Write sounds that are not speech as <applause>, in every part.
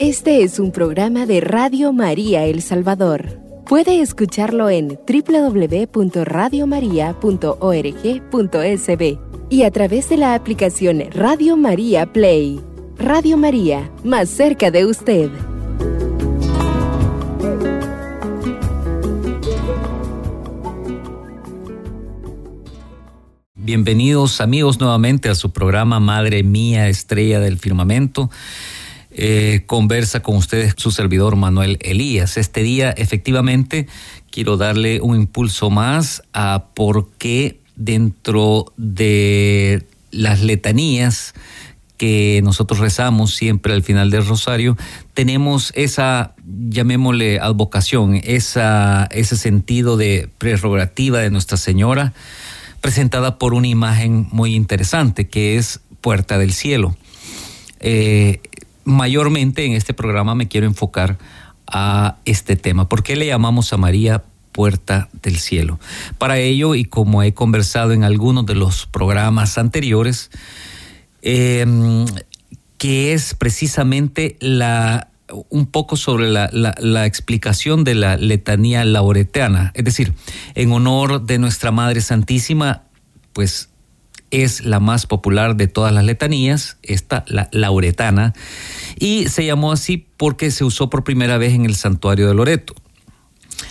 Este es un programa de Radio María El Salvador. Puede escucharlo en www.radiomaria.org.sb y a través de la aplicación Radio María Play. Radio María, más cerca de usted. Bienvenidos amigos nuevamente a su programa Madre Mía, Estrella del Firmamento. Eh, conversa con ustedes su servidor Manuel Elías. Este día efectivamente quiero darle un impulso más a por qué dentro de las letanías que nosotros rezamos siempre al final del rosario, tenemos esa, llamémosle, advocación, esa, ese sentido de prerrogativa de Nuestra Señora, presentada por una imagen muy interesante que es Puerta del Cielo. Eh, mayormente en este programa me quiero enfocar a este tema. ¿Por qué le llamamos a María puerta del cielo? Para ello, y como he conversado en algunos de los programas anteriores, em, que es precisamente la un poco sobre la, la, explicación de la letanía lauretana, es decir, en honor de nuestra Madre Santísima, pues es la más popular de todas las letanías, esta, la lauretana, y se llamó así porque se usó por primera vez en el santuario de Loreto.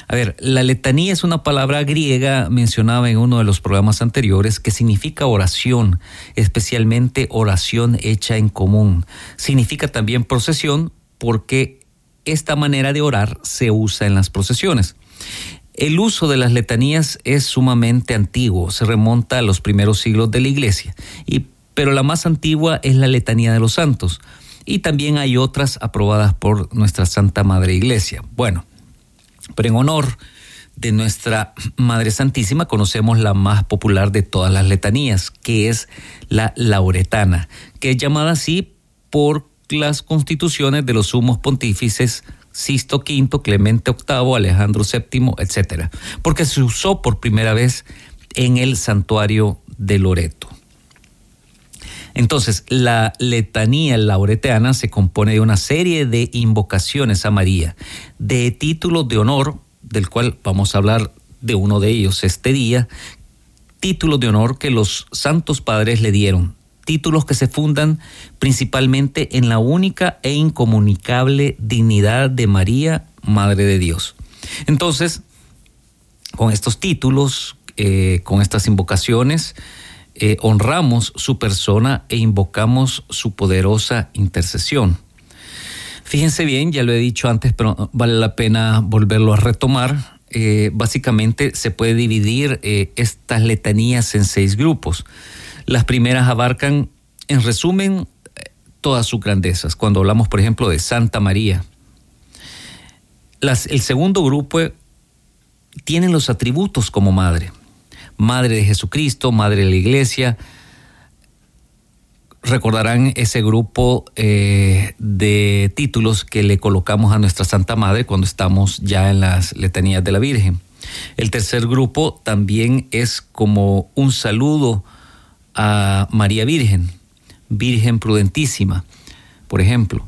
A ver, la letanía es una palabra griega mencionada en uno de los programas anteriores que significa oración, especialmente oración hecha en común. Significa también procesión porque esta manera de orar se usa en las procesiones. El uso de las letanías es sumamente antiguo, se remonta a los primeros siglos de la iglesia, pero la más antigua es la letanía de los santos, y también hay otras aprobadas por nuestra Santa Madre Iglesia. Bueno, pero en honor de nuestra Madre Santísima conocemos la más popular de todas las letanías, que es la lauretana, que es llamada así por las constituciones de los sumos pontífices Sisto V, Clemente VIII, Alejandro VII, etc. Porque se usó por primera vez en el santuario de Loreto. Entonces, la letanía laureteana se compone de una serie de invocaciones a María, de títulos de honor, del cual vamos a hablar de uno de ellos este día, títulos de honor que los santos padres le dieron, títulos que se fundan principalmente en la única e incomunicable dignidad de María, Madre de Dios. Entonces, con estos títulos, eh, con estas invocaciones, eh, honramos su persona e invocamos su poderosa intercesión. Fíjense bien, ya lo he dicho antes, pero vale la pena volverlo a retomar. Eh, básicamente se puede dividir estas letanías en seis grupos. Las primeras abarcan, en resumen, todas sus grandezas. Cuando hablamos, por ejemplo, de Santa María. el segundo grupo tiene los atributos como madre. Madre de Jesucristo, Madre de la Iglesia. Recordarán ese grupo eh, de títulos que le colocamos a nuestra Santa Madre cuando estamos ya en las letanías de la Virgen. El tercer grupo también es como un saludo a María Virgen, Virgen prudentísima, por ejemplo.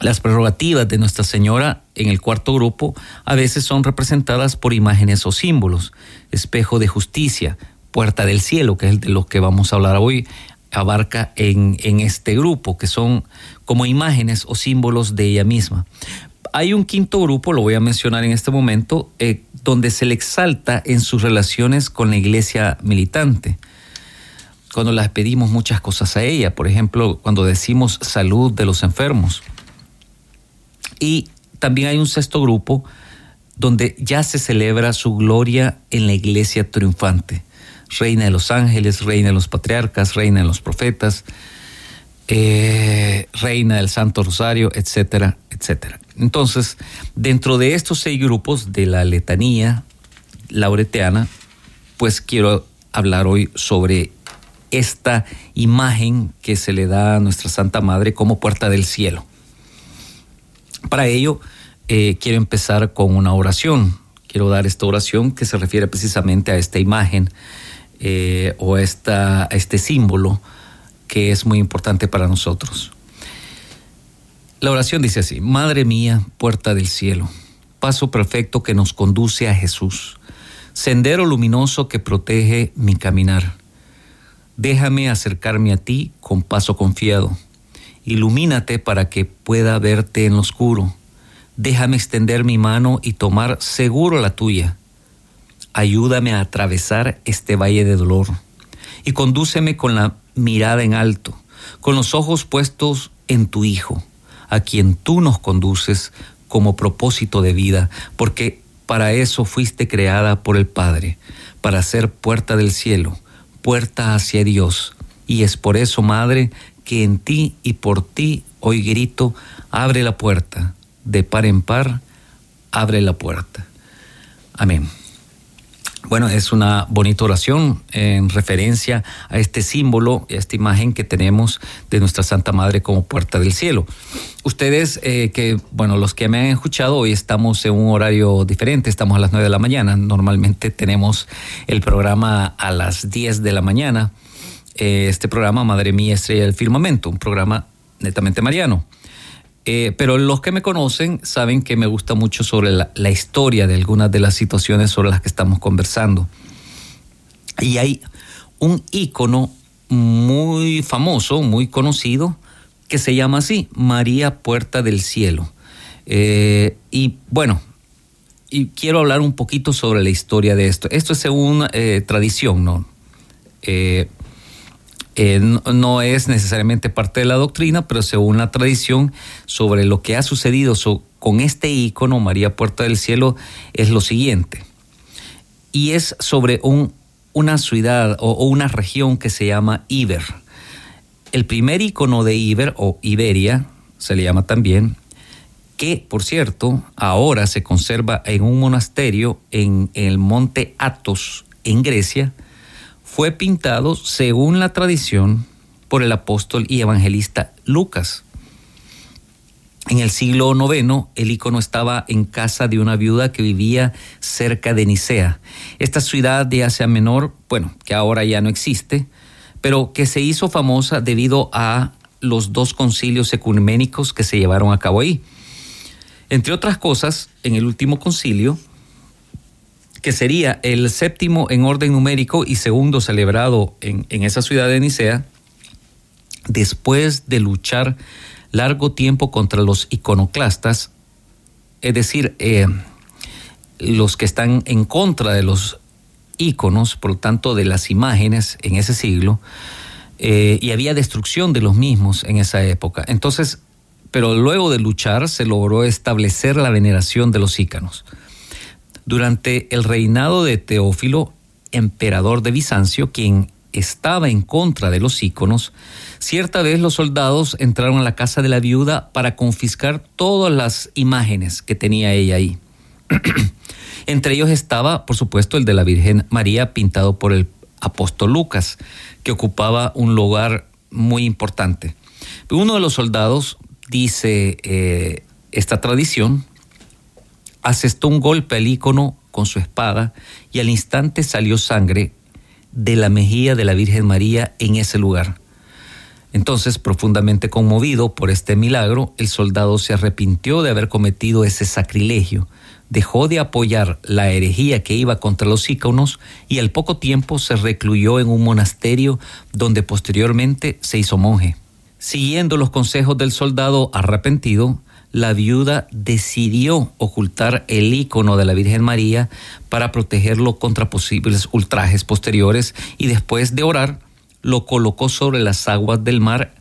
Las prerrogativas de Nuestra Señora en el cuarto grupo a veces son representadas por imágenes o símbolos, espejo de justicia, puerta del cielo, que es de lo que vamos a hablar hoy, abarca en, en este grupo, que son como imágenes o símbolos de ella misma. Hay un quinto grupo, lo voy a mencionar en este momento, eh, donde se le exalta en sus relaciones con la iglesia militante cuando las pedimos muchas cosas a ella, por ejemplo, cuando decimos salud de los enfermos. Y también hay un sexto grupo donde ya se celebra su gloria en la iglesia triunfante. Reina de los ángeles, reina de los patriarcas, reina de los profetas, eh, reina del Santo Rosario, etcétera, etcétera. Entonces, dentro de estos seis grupos de la letanía laureteana, pues quiero hablar hoy sobre esta imagen que se le da a nuestra Santa Madre como puerta del cielo. Para ello, eh, quiero empezar con una oración. Quiero dar esta oración que se refiere precisamente a esta imagen eh, o esta, a este símbolo que es muy importante para nosotros. La oración dice así, Madre mía, puerta del cielo, paso perfecto que nos conduce a Jesús, sendero luminoso que protege mi caminar. Déjame acercarme a ti con paso confiado. Ilumínate para que pueda verte en lo oscuro. Déjame extender mi mano y tomar seguro la tuya. Ayúdame a atravesar este valle de dolor y condúceme con la mirada en alto, con los ojos puestos en tu Hijo, a quien tú nos conduces como propósito de vida, porque para eso fuiste creada por el Padre, para ser puerta del cielo, puerta hacia Dios. Y es por eso, Madre, que en ti y por ti hoy grito, abre la puerta, de par en par, abre la puerta. Amén. Bueno, es una bonita oración en referencia a este símbolo, a esta imagen que tenemos de nuestra Santa Madre como puerta del cielo. Ustedes, eh, que, bueno, los que me han escuchado, hoy estamos en un horario diferente, estamos a las 9 de la mañana. Normalmente tenemos el programa a las 10 de la mañana. Eh, este programa, Madre Mía, Estrella del Firmamento, un programa netamente mariano. Eh, pero los que me conocen saben que me gusta mucho sobre la, historia de algunas de las situaciones sobre las que estamos conversando. Y hay un ícono muy famoso, muy conocido, que se llama así, María Puerta del Cielo. Eh, y bueno, y quiero hablar un poquito sobre la historia de esto. Esto es según eh, tradición, ¿no? Eh, no, es necesariamente parte de la doctrina, pero según la tradición sobre lo que ha sucedido con este ícono, María Puerta del Cielo, es lo siguiente. Y es sobre un, una ciudad o, una región que se llama Iber. El primer ícono de Iber, o Iberia, se le llama también, que por cierto ahora se conserva en un monasterio en el monte Athos, en Grecia, fue pintado, según la tradición, por el apóstol y evangelista Lucas. En el siglo IX, el icono estaba en casa de una viuda que vivía cerca de Nicea. Esta ciudad de Asia Menor, bueno, que ahora ya no existe, pero que se hizo famosa debido a los dos concilios ecuménicos que se llevaron a cabo ahí. Entre otras cosas, en el último concilio, que sería el séptimo en orden numérico y segundo celebrado en, esa ciudad de Nicea, después de luchar largo tiempo contra los iconoclastas, es decir, eh, los que están en contra de los iconos, por lo tanto de las imágenes en ese siglo, eh, y había destrucción de los mismos en esa época. Entonces, pero luego de luchar se logró establecer la veneración de los íconos. Durante el reinado de Teófilo, emperador de Bizancio, quien estaba en contra de los íconos, cierta vez los soldados entraron a la casa de la viuda para confiscar todas las imágenes que tenía ella ahí. <clears throat> Entre ellos estaba, por supuesto, el de la Virgen María pintado por el apóstol Lucas, que ocupaba un lugar muy importante. Uno de los soldados, dice eh, esta tradición, asestó un golpe al ícono con su espada y al instante salió sangre de la mejilla de la Virgen María en ese lugar. Entonces, profundamente conmovido por este milagro, el soldado se arrepintió de haber cometido ese sacrilegio, dejó de apoyar la herejía que iba contra los íconos y al poco tiempo se recluyó en un monasterio donde posteriormente se hizo monje. Siguiendo los consejos del soldado arrepentido, la viuda decidió ocultar el icono de la Virgen María para protegerlo contra posibles ultrajes posteriores y después de orar lo colocó sobre las aguas del mar,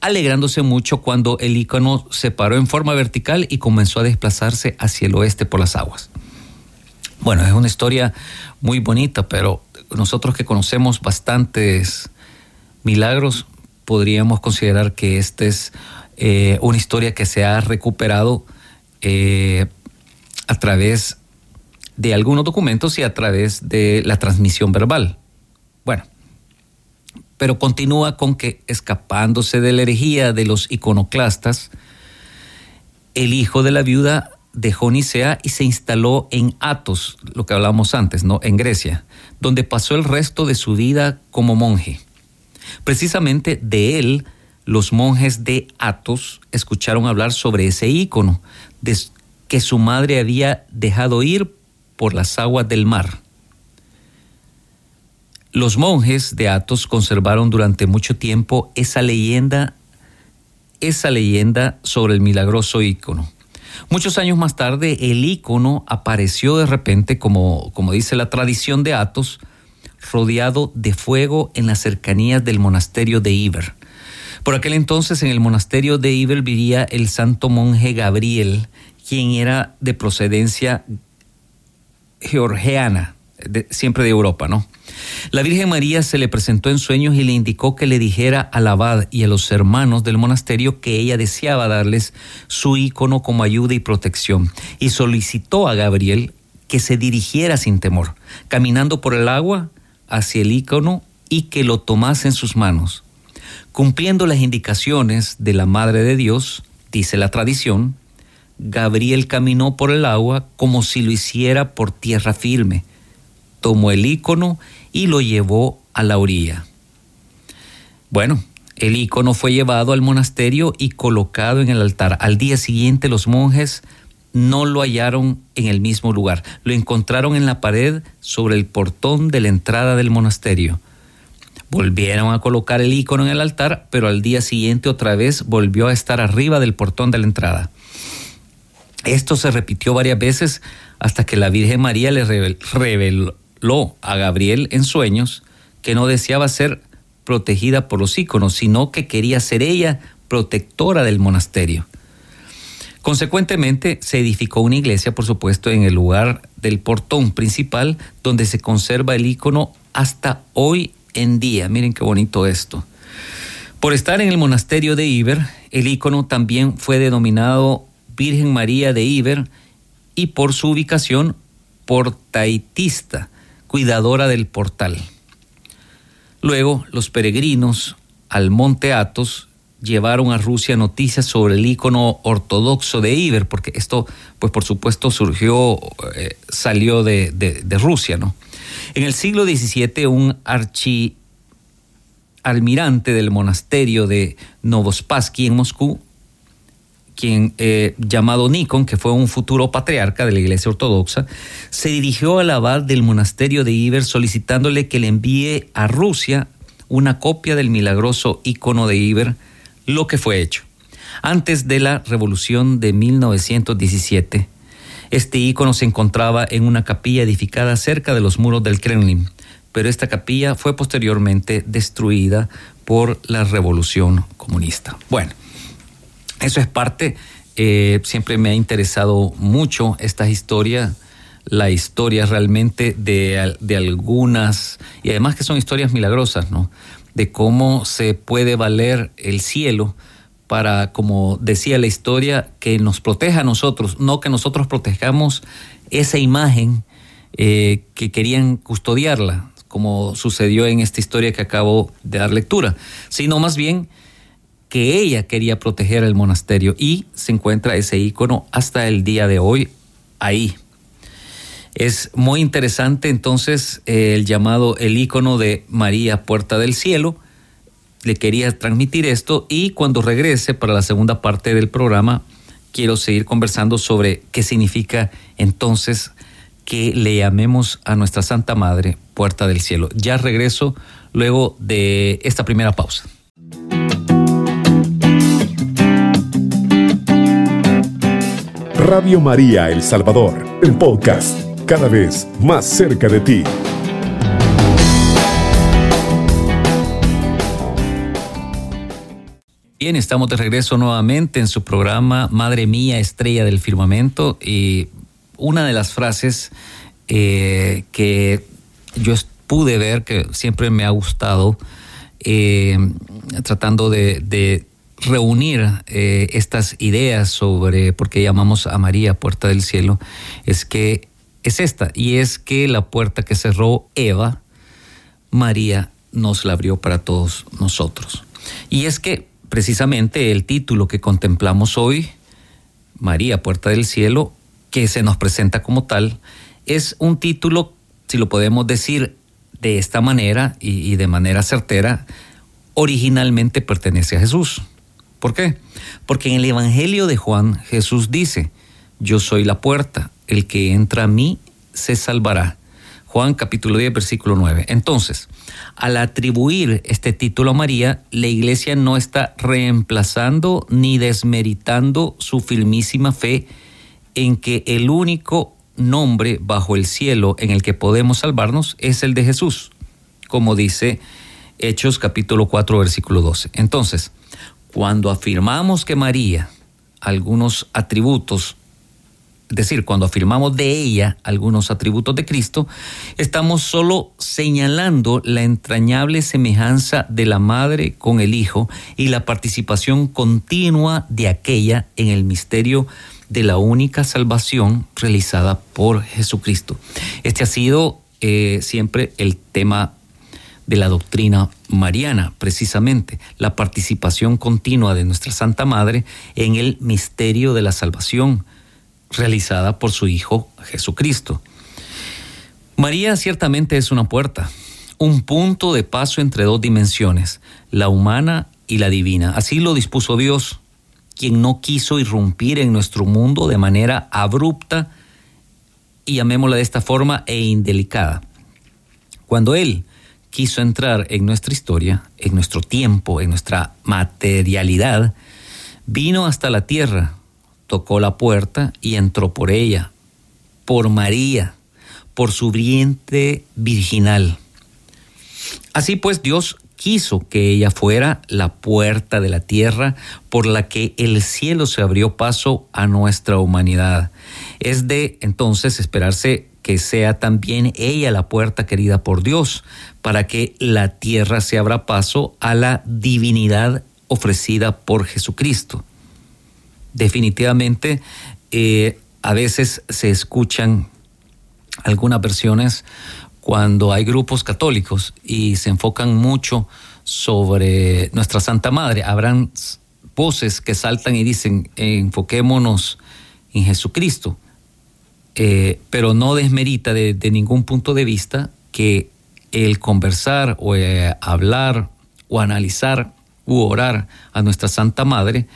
alegrándose mucho cuando el icono se paró en forma vertical y comenzó a desplazarse hacia el oeste por las aguas. Bueno, es una historia muy bonita, pero nosotros que conocemos bastantes milagros, podríamos considerar que este es eh, una historia que se ha recuperado eh, a través de algunos documentos y a través de la transmisión verbal. Bueno, pero continúa con que escapándose de la herejía de los iconoclastas, el hijo de la viuda dejó Nicea y se instaló en Athos, lo que hablábamos antes, ¿no? En Grecia, donde pasó el resto de su vida como monje. Precisamente de él los monjes de Athos escucharon hablar sobre ese ícono que su madre había dejado ir por las aguas del mar. Los monjes de Athos conservaron durante mucho tiempo esa leyenda, esa leyenda sobre el milagroso ícono. Muchos años más tarde, el ícono apareció de repente, como, como dice la tradición de Athos, rodeado de fuego en las cercanías del monasterio de Iber. Por aquel entonces en el monasterio de Iber vivía el santo monje Gabriel, quien era de procedencia georgiana, siempre de Europa, ¿no? La Virgen María se le presentó en sueños y le indicó que le dijera al abad y a los hermanos del monasterio que ella deseaba darles su ícono como ayuda y protección, y solicitó a Gabriel que se dirigiera sin temor, caminando por el agua hacia el ícono y que lo tomase en sus manos. Cumpliendo las indicaciones de la Madre de Dios, dice la tradición, Gabriel caminó por el agua como si lo hiciera por tierra firme, tomó el ícono y lo llevó a la orilla. Bueno, el ícono fue llevado al monasterio y colocado en el altar. Al día siguiente los monjes no lo hallaron en el mismo lugar, lo encontraron en la pared sobre el portón de la entrada del monasterio. Volvieron a colocar el ícono en el altar, pero al día siguiente otra vez volvió a estar arriba del portón de la entrada. Esto se repitió varias veces hasta que la Virgen María le reveló a Gabriel en sueños que no deseaba ser protegida por los íconos, sino que quería ser ella protectora del monasterio. Consecuentemente, se edificó una iglesia, por supuesto, en el lugar del portón principal, donde se conserva el ícono hasta hoy en día. Miren qué bonito esto. Por estar en el monasterio de Iber, el ícono también fue denominado Virgen María de Iber y por su ubicación portaitista, cuidadora del portal. Luego, los peregrinos al monte Athos llevaron a Rusia noticias sobre el icono ortodoxo de Iber, porque esto, pues por supuesto, surgió, eh, salió de, Rusia, ¿no? En el siglo XVII, un archialmirante del monasterio de Novospassky en Moscú quien eh, llamado Nikon, que fue un futuro patriarca de la Iglesia Ortodoxa, se dirigió al abad del monasterio de Iber solicitándole que le envíe a Rusia una copia del milagroso icono de Iber, lo que fue hecho. Antes de la revolución de 1917, este icono se encontraba en una capilla edificada cerca de los muros del Kremlin, pero esta capilla fue posteriormente destruida por la revolución comunista. Bueno, eso es parte, eh, siempre me ha interesado mucho esta historia, la historia realmente de, de, algunas, y además que son historias milagrosas, ¿no? De cómo se puede valer el cielo para, como decía la historia, que nos proteja a nosotros, no que nosotros protejamos esa imagen eh, que querían custodiarla, como sucedió en esta historia que acabo de dar lectura, sino más bien que ella quería proteger el monasterio y se encuentra ese icono hasta el día de hoy ahí. Es muy interesante entonces el llamado el icono de María Puerta del Cielo. Le quería transmitir esto y cuando regrese para la segunda parte del programa quiero seguir conversando sobre qué significa entonces que le llamemos a nuestra Santa Madre Puerta del Cielo. Ya regreso luego de esta primera pausa. Radio María El Salvador, el podcast, cada vez más cerca de ti. Bien, estamos de regreso nuevamente en su programa Madre Mía, Estrella del Firmamento. Y una de las frases eh, que yo pude ver, que siempre me ha gustado, eh, tratando de reunir eh, estas ideas sobre por qué llamamos a María puerta del cielo es que es esta, y es que la puerta que cerró Eva, María nos la abrió para todos nosotros. Y es que precisamente el título que contemplamos hoy, María puerta del cielo, que se nos presenta como tal, es un título, si lo podemos decir de esta manera y de manera certera, originalmente pertenece a Jesús. ¿Por qué? Porque en el Evangelio de Juan Jesús dice, yo soy la puerta, el que entra a mí se salvará. Juan capítulo 10, versículo 9. Entonces, al atribuir este título a María, la iglesia no está reemplazando ni desmeritando su firmísima fe en que el único nombre bajo el cielo en el que podemos salvarnos es el de Jesús, como dice Hechos capítulo 4, versículo 12. Entonces, cuando afirmamos que María, algunos atributos es decir, cuando afirmamos de ella algunos atributos de Cristo, estamos solo señalando la entrañable semejanza de la madre con el hijo y la participación continua de aquella en el misterio de la única salvación realizada por Jesucristo. Este ha sido eh, siempre el tema de la doctrina mariana, precisamente, la participación continua de nuestra Santa Madre en el misterio de la salvación realizada por su Hijo Jesucristo. María ciertamente es una puerta, un punto de paso entre dos dimensiones, la humana y la divina. Así lo dispuso Dios, quien no quiso irrumpir en nuestro mundo de manera abrupta y llamémosla de esta forma e indelicada. Cuando Él quiso entrar en nuestra historia, en nuestro tiempo, en nuestra materialidad, vino hasta la tierra tocó la puerta y entró por ella, por María, por su vientre virginal. Así pues Dios quiso que ella fuera la puerta de la tierra por la que el cielo se abrió paso a nuestra humanidad. Es de entonces esperarse que sea también ella la puerta querida por Dios, para que la tierra se abra paso a la divinidad ofrecida por Jesucristo definitivamente eh, a veces se escuchan algunas versiones cuando hay grupos católicos y se enfocan mucho sobre nuestra Santa Madre. Habrán voces que saltan y dicen, enfoquémonos en Jesucristo, eh, pero no desmerita de, ningún punto de vista que el conversar o eh, hablar o analizar u orar a nuestra Santa Madre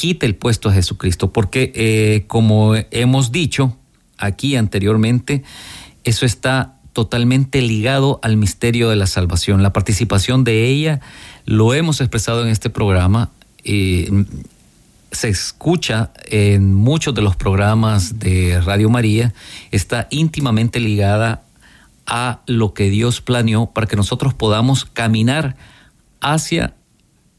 quite el puesto a Jesucristo, porque eh, como hemos dicho aquí anteriormente, eso está totalmente ligado al misterio de la salvación. La participación de ella lo hemos expresado en este programa. se escucha en muchos de los programas de Radio María, está íntimamente ligada a lo que Dios planeó para que nosotros podamos caminar hacia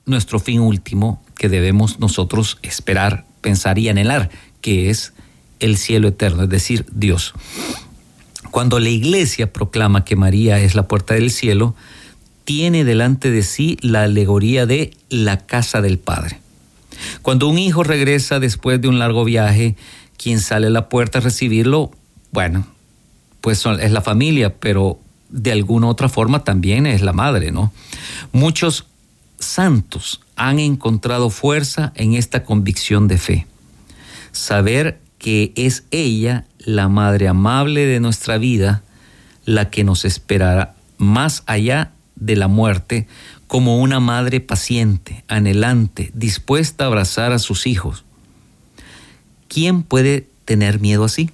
nuestro fin último, que debemos nosotros esperar, pensar y anhelar, que es el cielo eterno, es decir, Dios. Cuando la iglesia proclama que María es la puerta del cielo, tiene delante de sí la alegoría de la casa del Padre. Cuando un hijo regresa después de un largo viaje, quien sale a la puerta a recibirlo, bueno, pues es la familia, pero de alguna otra forma también es la madre, ¿no? Muchos santos han encontrado fuerza en esta convicción de fe. Saber que es ella, la Madre amable de nuestra vida, la que nos esperará más allá de la muerte como una madre paciente, anhelante, dispuesta a abrazar a sus hijos. ¿Quién puede tener miedo así?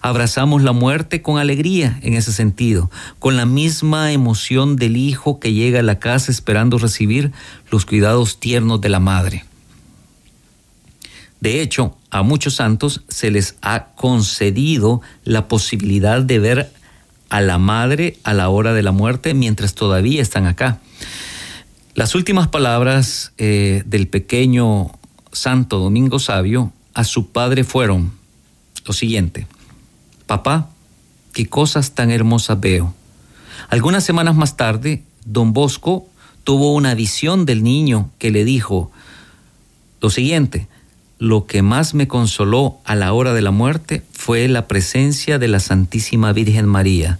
Abrazamos la muerte con alegría en ese sentido, con la misma emoción del hijo que llega a la casa esperando recibir los cuidados tiernos de la madre. De hecho, a muchos santos se les ha concedido la posibilidad de ver a la madre a la hora de la muerte mientras todavía están acá. Las últimas palabras eh, del pequeño Santo Domingo Sabio a su padre fueron lo siguiente. Papá, qué cosas tan hermosas veo. Algunas semanas más tarde, don Bosco tuvo una visión del niño que le dijo lo siguiente, lo que más me consoló a la hora de la muerte fue la presencia de la Santísima Virgen María.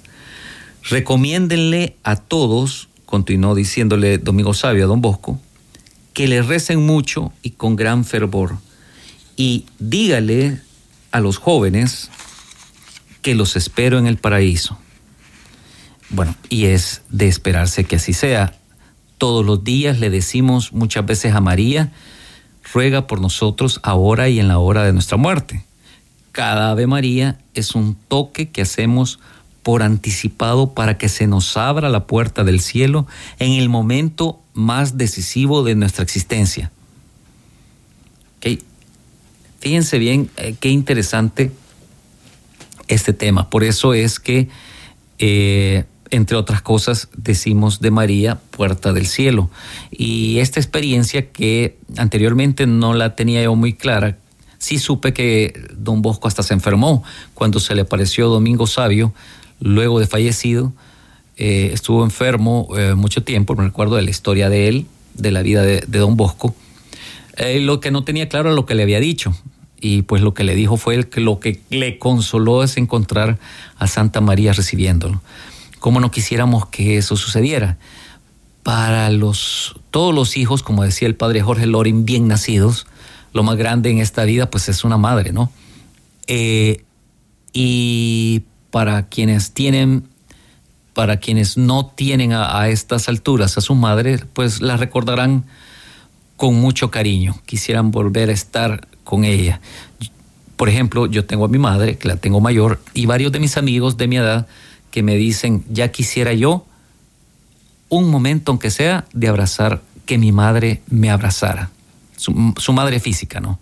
Recomiéndenle a todos, continuó diciéndole Domingo Sabio a don Bosco, que le recen mucho y con gran fervor. Y dígale a los jóvenes que los espero en el paraíso. Bueno, y es de esperarse que así sea. Todos los días le decimos muchas veces a María, ruega por nosotros ahora y en la hora de nuestra muerte. Cada Ave María es un toque que hacemos por anticipado para que se nos abra la puerta del cielo en el momento más decisivo de nuestra existencia. Fíjense bien eh, qué interesante este tema. Por eso es que, eh, entre otras cosas, decimos de María, puerta del cielo. Y esta experiencia que anteriormente no la tenía yo muy clara, sí supe que don Bosco hasta se enfermó cuando se le apareció Domingo Sabio, luego de fallecido. Eh, estuvo enfermo mucho tiempo, me recuerdo de la historia de él, de la vida de, don Bosco eh, lo que no tenía claro era lo que le había dicho. Y pues lo que le dijo fue que lo que le consoló es encontrar a Santa María recibiéndolo. ¿Cómo no quisiéramos que eso sucediera? Para los, todos los hijos, como decía el padre Jorge Lorin, bien nacidos, lo más grande en esta vida pues es una madre, ¿no? Eh, y para quienes tienen, para quienes no tienen a, a estas alturas a su madre, pues la recordarán con mucho cariño, quisieran volver a estar con ella. Por ejemplo, yo tengo a mi madre, que la tengo mayor, y varios de mis amigos de mi edad que me dicen, ya quisiera yo un momento, aunque sea, de abrazar, que mi madre me abrazara, su, madre física, ¿no?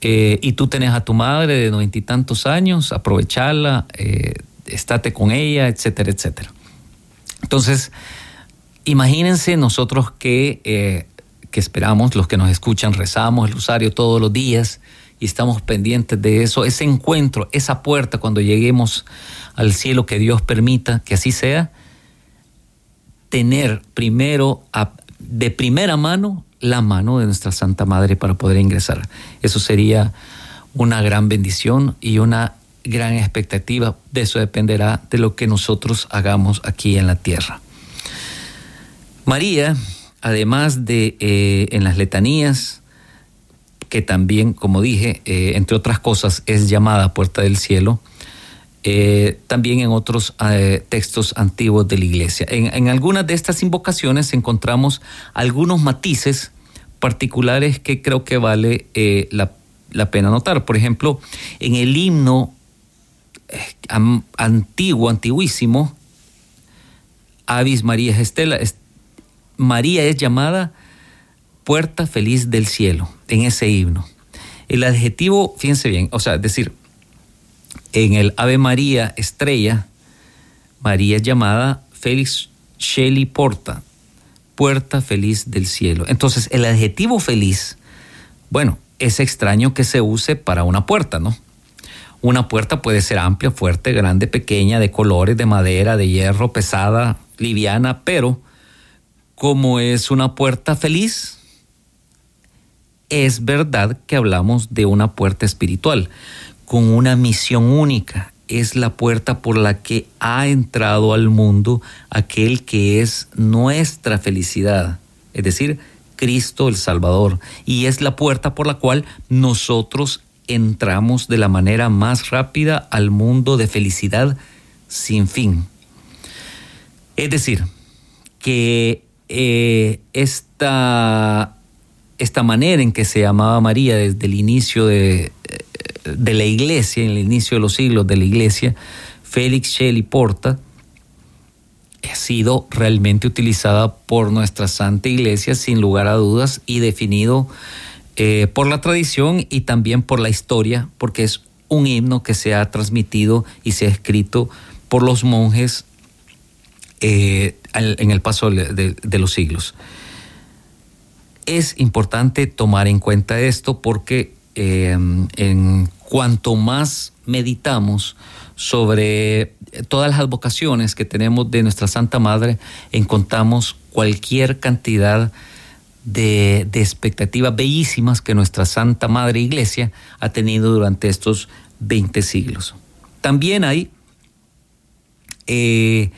Eh, y tú tenés a tu madre de noventa y tantos años, aprovecharla, eh, estate con ella, etcétera, etcétera. Entonces, imagínense nosotros que eh, que esperamos, los que nos escuchan, rezamos el rosario todos los días y estamos pendientes de eso, ese encuentro, esa puerta cuando lleguemos al cielo, que Dios permita que así sea, tener primero de primera mano la mano de nuestra Santa Madre para poder ingresar. Eso sería una gran bendición y una gran expectativa. De eso dependerá de lo que nosotros hagamos aquí en la tierra. María además de eh, en las letanías, que también, como dije, eh, entre otras cosas, es llamada Puerta del Cielo, eh, también en otros textos antiguos de la iglesia. En, algunas de estas invocaciones encontramos algunos matices particulares que creo que vale la, la, pena notar. Por ejemplo, en el himno antiguo, antiguísimo, Avis María Estela, María es llamada puerta feliz del cielo en ese himno. El adjetivo, fíjense bien, o sea, es decir, en el Ave María estrella, María es llamada Félix Shelley Porta, puerta feliz del cielo. Entonces, el adjetivo feliz, bueno, es extraño que se use para una puerta, ¿no? Una puerta puede ser amplia, fuerte, grande, pequeña, de colores, de madera, de hierro, pesada, liviana, pero como es una puerta feliz, es verdad que hablamos de una puerta espiritual, con una misión única. Es la puerta por la que ha entrado al mundo aquel que es nuestra felicidad, es decir, Cristo el Salvador. Y es la puerta por la cual nosotros entramos de la manera más rápida al mundo de felicidad sin fin. Es decir, que eh, esta, esta manera en que se llamaba María desde el inicio de, de la iglesia, en el inicio de los siglos de la iglesia, Félix Shelley Porta, ha sido realmente utilizada por nuestra Santa Iglesia sin lugar a dudas y definido eh, por la tradición y también por la historia, porque es un himno que se ha transmitido y se ha escrito por los monjes eh, en el paso de, los siglos. Es importante tomar en cuenta esto porque em, en cuanto más meditamos sobre todas las vocaciones que tenemos de nuestra Santa Madre, encontramos cualquier cantidad de, expectativas bellísimas que nuestra Santa Madre Iglesia ha tenido durante estos 20 siglos. También hay eh,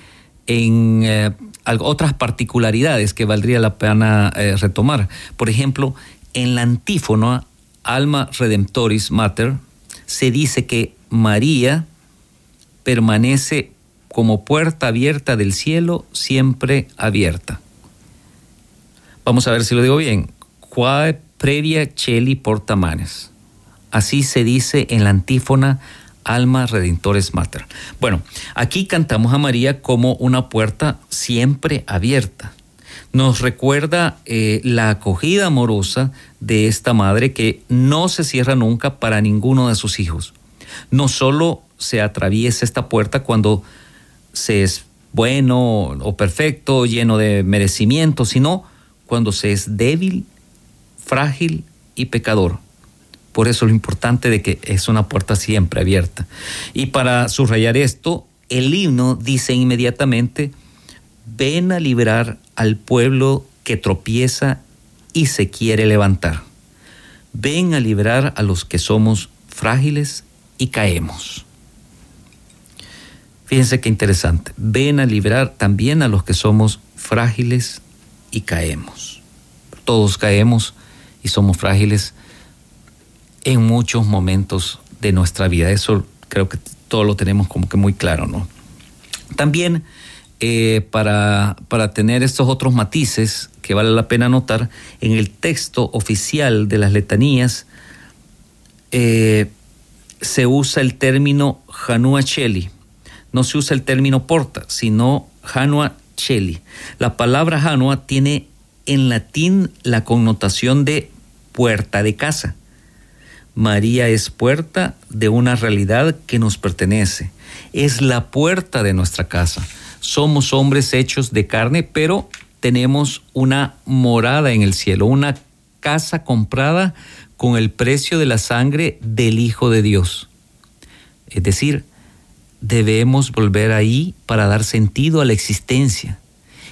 en eh, otras particularidades que valdría la pena eh, retomar. Por ejemplo, en la antífona Alma Redemptoris Mater se dice que María permanece como puerta abierta del cielo, siempre abierta. Vamos a ver si lo digo bien. Quae previa cheli portamanes. Así se dice en la antífona Alma Redentores Mater. Bueno, aquí cantamos a María como una puerta siempre abierta. Nos recuerda eh, la acogida amorosa de esta madre que no se cierra nunca para ninguno de sus hijos. No solo se atraviesa esta puerta cuando se es bueno o perfecto, lleno de merecimiento, sino cuando se es débil, frágil y pecador. Por eso lo importante de que es una puerta siempre abierta. Y para subrayar esto, el himno dice inmediatamente, ven a liberar al pueblo que tropieza y se quiere levantar. Ven a liberar a los que somos frágiles y caemos. Fíjense qué interesante. Ven a liberar también a los que somos frágiles y caemos. Todos caemos y somos frágiles en muchos momentos de nuestra vida. Eso creo que todo lo tenemos como que muy claro, ¿no? También eh, para, para tener estos otros matices que vale la pena notar, en el texto oficial de las letanías eh, se usa el término Hanua Cheli. No se usa el término porta, sino Hanua Cheli. La palabra Hanua tiene en latín la connotación de puerta de casa. María es puerta de una realidad que nos pertenece. Es la puerta de nuestra casa. Somos hombres hechos de carne, pero tenemos una morada en el cielo, una casa comprada con el precio de la sangre del Hijo de Dios. Es decir, debemos volver ahí para dar sentido a la existencia.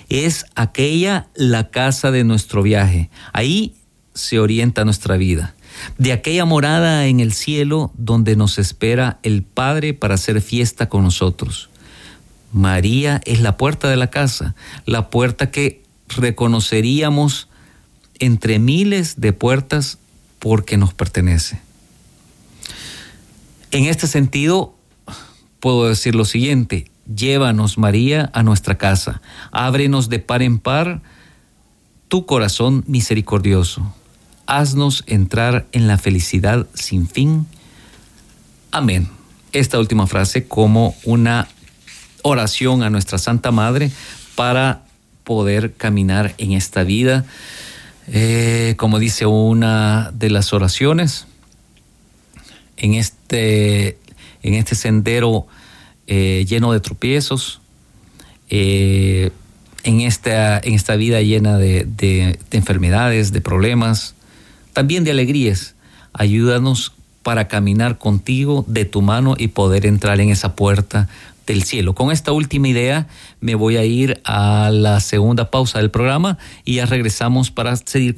Es aquella la casa de nuestro viaje. Ahí se orienta nuestra vida de aquella morada en el cielo donde nos espera el Padre para hacer fiesta con nosotros. María es la puerta de la casa, la puerta que reconoceríamos entre miles de puertas porque nos pertenece. En este sentido, puedo decir lo siguiente, llévanos María a nuestra casa, ábrenos de par en par tu corazón misericordioso haznos entrar en la felicidad sin fin. Amén. Esta última frase como una oración a nuestra Santa Madre para poder caminar en esta vida. Eh, como dice una de las oraciones, en este, en este sendero eh, lleno de tropiezos, eh, en, esta, en esta vida llena de enfermedades, de problemas, también de alegrías. Ayúdanos para caminar contigo de tu mano y poder entrar en esa puerta del cielo. Con esta última idea me voy a ir a la segunda pausa del programa y ya regresamos para seguir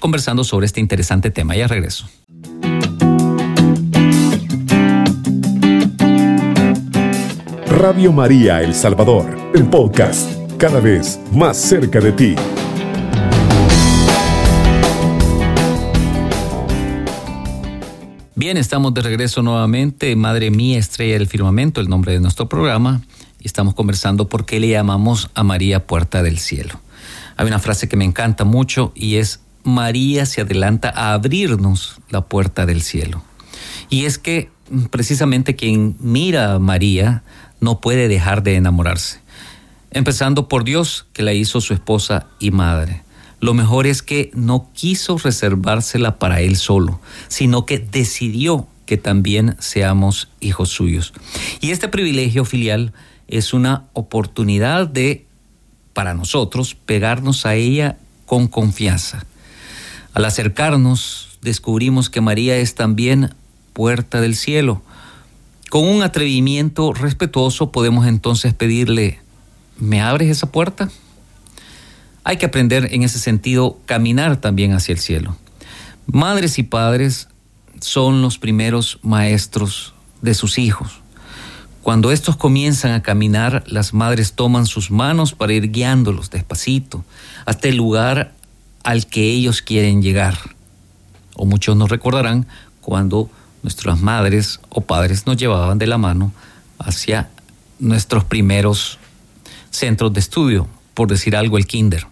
conversando sobre este interesante tema. Ya regreso. Radio María El Salvador, el podcast, cada vez más cerca de ti. Bien, estamos de regreso nuevamente. Madre mía, estrella del firmamento, el nombre de nuestro programa. Y estamos conversando por qué le llamamos a María Puerta del Cielo. Hay una frase que me encanta mucho y es María se adelanta a abrirnos la puerta del cielo. Y es que mm, precisamente quien mira a María no puede dejar de enamorarse. Empezando por Dios, que la hizo su esposa y madre. Lo mejor es que no quiso reservársela para él solo, sino que decidió que también seamos hijos suyos. Y este privilegio filial es una oportunidad de, para nosotros, pegarnos a ella con confianza. Al acercarnos, descubrimos que María es también puerta del cielo. Con un atrevimiento respetuoso podemos entonces pedirle, ¿me abres esa puerta? Hay que aprender en ese sentido caminar también hacia el cielo. Madres y padres son los primeros maestros de sus hijos. Cuando estos comienzan a caminar, las madres toman sus manos para ir guiándolos despacito hasta el lugar al que ellos quieren llegar. O muchos nos recordarán cuando nuestras madres o padres nos llevaban de la mano hacia nuestros primeros centros de estudio, por decir algo, el kinder.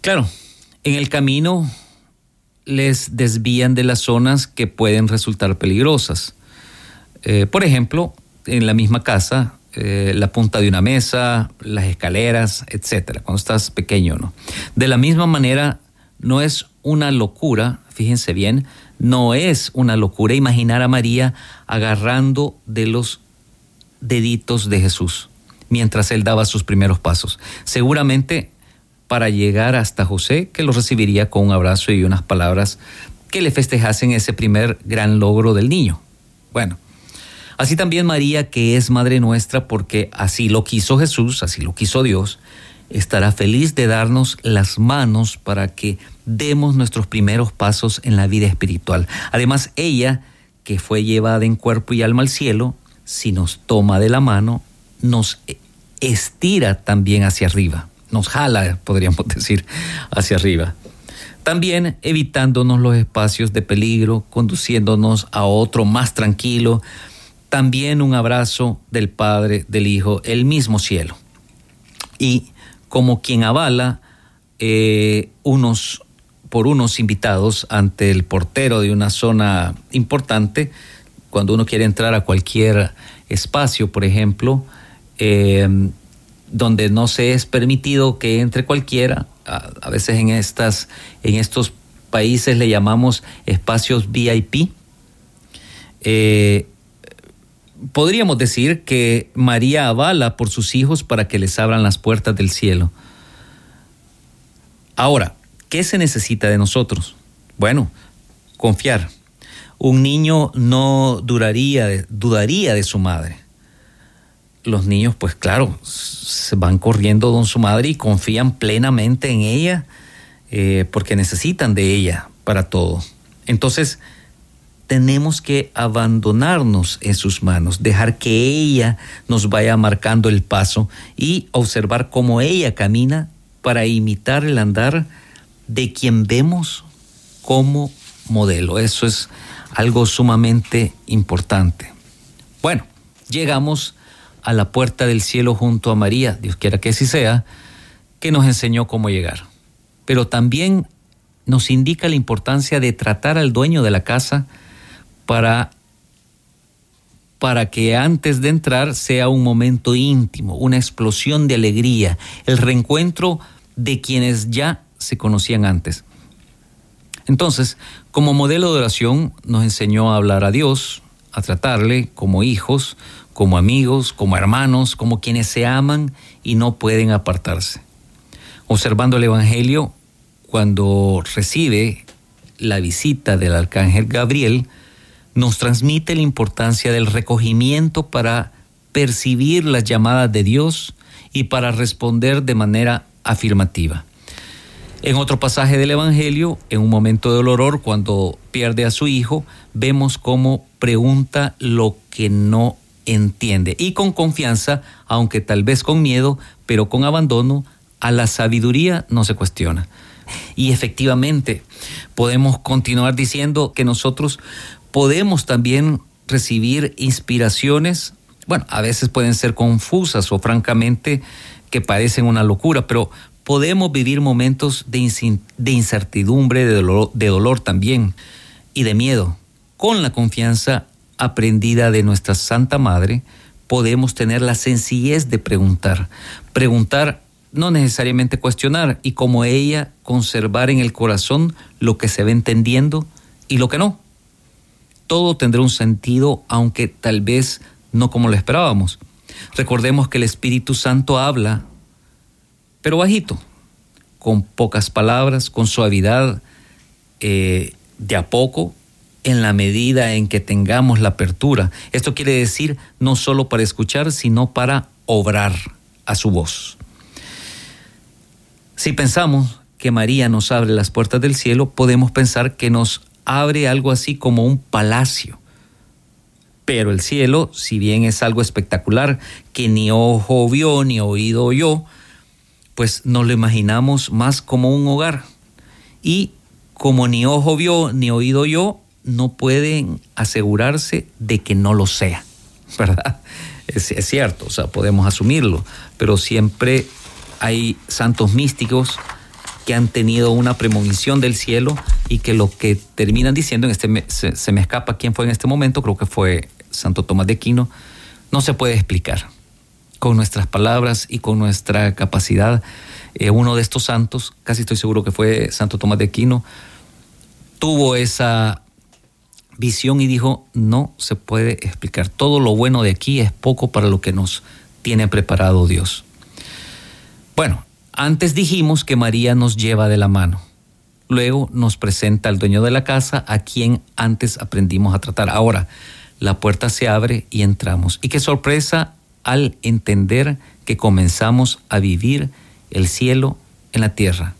Claro, En el camino les desvían de las zonas que pueden resultar peligrosas. Eh, por ejemplo, en la misma casa, eh, la punta de una mesa, las escaleras, etcétera, cuando estás pequeño, ¿no? De la misma manera, no es una locura, fíjense bien, no es una locura imaginar a María agarrando de los deditos de Jesús mientras él daba sus primeros pasos. Seguramente para llegar hasta José, que lo recibiría con un abrazo y unas palabras que le festejasen ese primer gran logro del niño. Bueno, así también María, que es Madre nuestra, porque así lo quiso Jesús, así lo quiso Dios, estará feliz de darnos las manos para que demos nuestros primeros pasos en la vida espiritual. Además, ella, que fue llevada en cuerpo y alma al cielo, si nos toma de la mano, nos estira también hacia arriba, nos jala, podríamos <laughs> decir, hacia arriba. También evitándonos los espacios de peligro, conduciéndonos a otro más tranquilo. También un abrazo del Padre, del Hijo, el mismo cielo. Y como quien avala eh, unos por unos invitados ante el portero de una zona importante, cuando uno quiere entrar a cualquier espacio, por ejemplo, eh, donde no se es permitido que entre cualquiera, a, veces en, estas, en estos países le llamamos espacios VIP. Eh, podríamos decir que María avala por sus hijos para que les abran las puertas del cielo. Ahora, ¿qué se necesita de nosotros? Bueno, confiar. Un niño no duraría, dudaría de su madre. Los niños, pues claro, se van corriendo con su madre y confían plenamente en ella eh, porque necesitan de ella para todo. Entonces, tenemos que abandonarnos en sus manos, dejar que ella nos vaya marcando el paso y observar cómo ella camina para imitar el andar de quien vemos como modelo. Eso es algo sumamente importante. Bueno, llegamos a la puerta del cielo junto a María, Dios quiera que así sea, que nos enseñó cómo llegar. Pero también nos indica la importancia de tratar al dueño de la casa para, para que antes de entrar sea un momento íntimo, una explosión de alegría, el reencuentro de quienes ya se conocían antes. Entonces, como modelo de oración, nos enseñó a hablar a Dios, a tratarle como hijos, como amigos, como hermanos, como quienes se aman y no pueden apartarse. Observando el Evangelio, cuando recibe la visita del arcángel Gabriel, nos transmite la importancia del recogimiento para percibir las llamadas de Dios y para responder de manera afirmativa. En otro pasaje del Evangelio, en un momento del horror, cuando pierde a su hijo, vemos cómo pregunta lo que no entiende y con confianza, aunque tal vez con miedo, pero con abandono, a la sabiduría no se cuestiona. Y efectivamente, podemos continuar diciendo que nosotros podemos también recibir inspiraciones, bueno, a veces pueden ser confusas o francamente que parecen una locura, pero podemos vivir momentos de, incertidumbre, de dolor, de dolor también y de miedo. Con la confianza aprendida de nuestra Santa Madre, podemos tener la sencillez de preguntar. Preguntar no necesariamente cuestionar y como ella conservar en el corazón lo que se va entendiendo y lo que no todo tendrá un sentido, aunque tal vez no como lo esperábamos. Recordemos que el Espíritu Santo habla, pero bajito, con pocas palabras, con suavidad, eh, de a poco, en la medida en que tengamos la apertura. Esto quiere decir no solo para escuchar, sino para obrar a su voz. Si pensamos que María nos abre las puertas del cielo, podemos pensar que nos abre algo así como un palacio. Pero el cielo, si bien es algo espectacular que ni ojo vio ni oído oyó, pues nos lo imaginamos más como un hogar. Y como ni ojo vio ni oído oyó, no pueden asegurarse de que no lo sea, ¿verdad? Es, cierto, o sea, podemos asumirlo, pero siempre hay santos místicos que han tenido una premonición del cielo y que lo que terminan diciendo, en este se, se me escapa quién fue en este momento, creo que fue Santo Tomás de Aquino, no se puede explicar con nuestras palabras y con nuestra capacidad. Eh, uno de estos santos, casi estoy seguro que fue Santo Tomás de Aquino, tuvo esa visión y dijo, no se puede explicar. Todo lo bueno de aquí es poco para lo que nos tiene preparado Dios. Bueno, antes dijimos que María nos lleva de la mano. Luego nos presenta al dueño de la casa a quien antes aprendimos a tratar. Ahora, la puerta se abre y entramos. Y qué sorpresa al entender que comenzamos a vivir el cielo en la tierra.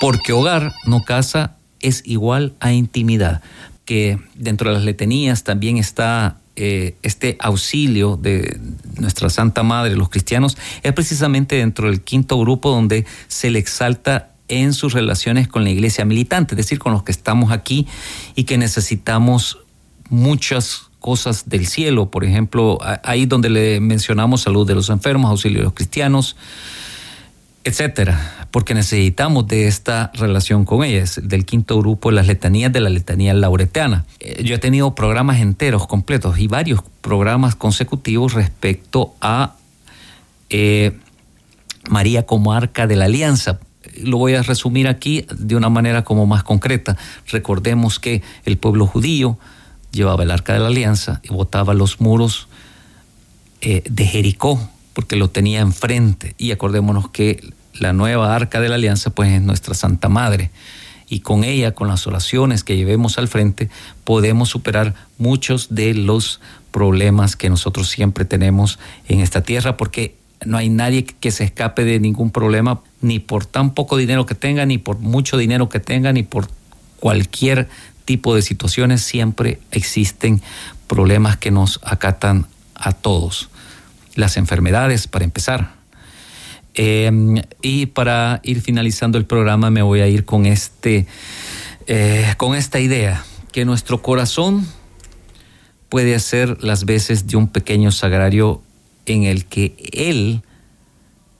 Porque hogar, no casa, es igual a intimidad. Que dentro de las letanías también está eh, este auxilio de nuestra Santa Madre, los cristianos, es precisamente dentro del quinto grupo donde se le exalta en sus relaciones con la iglesia militante, es decir, con los que estamos aquí y que necesitamos muchas cosas del cielo, por ejemplo, ahí donde le mencionamos salud de los enfermos, auxilio de los cristianos, etcétera, porque necesitamos de esta relación con ellas, del quinto grupo, las letanías de la letanía lauretana. Eh, yo he tenido programas enteros, completos, y varios programas consecutivos respecto a eh, María como arca de la alianza. Lo voy a resumir aquí de una manera como más concreta. Recordemos que el pueblo judío, llevaba el arca de la alianza y botaba los muros eh, de Jericó, porque lo tenía enfrente. Y acordémonos que la nueva arca de la alianza, pues es nuestra Santa Madre. Y con ella, con las oraciones que llevemos al frente, podemos superar muchos de los problemas que nosotros siempre tenemos en esta tierra, porque no hay nadie que se escape de ningún problema, ni por tan poco dinero que tenga, ni por mucho dinero que tenga, ni por cualquier tipo de situaciones siempre existen problemas que nos acatan a todos. Las enfermedades, para empezar. Em, y para ir finalizando el programa me voy a ir con, este, eh, con esta idea, que nuestro corazón puede hacer las veces de un pequeño sagrario en el que Él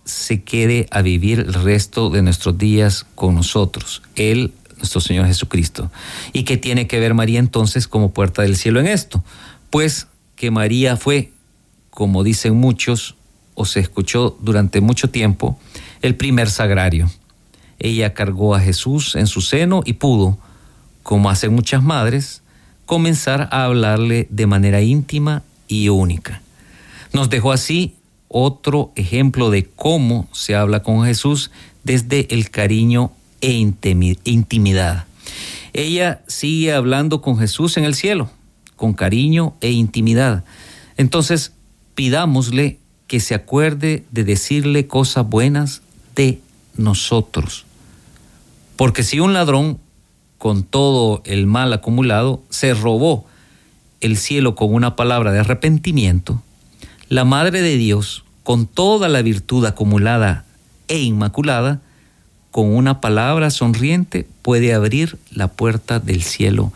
se quede a vivir el resto de nuestros días con nosotros. Él nuestro Señor Jesucristo. ¿Y qué tiene que ver María entonces como puerta del cielo en esto? Pues que María fue, como dicen muchos, o se escuchó durante mucho tiempo, el primer sagrario. Ella cargó a Jesús en su seno y pudo, como hacen muchas madres, comenzar a hablarle de manera íntima y única. Nos dejó así otro ejemplo de cómo se habla con Jesús desde el cariño e intimidad. Ella sigue hablando con Jesús en el cielo, con cariño e intimidad. Entonces, pidámosle que se acuerde de decirle cosas buenas de nosotros. Porque si un ladrón, con todo el mal acumulado, se robó el cielo con una palabra de arrepentimiento, la Madre de Dios, con toda la virtud acumulada e inmaculada, con una palabra sonriente puede abrir la puerta del cielo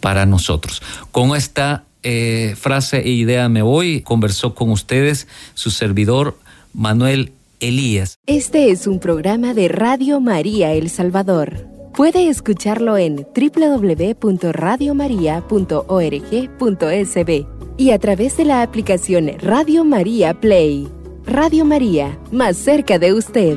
para nosotros. Con esta eh, frase e idea me voy. Conversó con ustedes su servidor Manuel Elías. Este es un programa de Radio María El Salvador. Puede escucharlo en www.radiomaria.org.sb y a través de la aplicación Radio María Play. Radio María, más cerca de usted.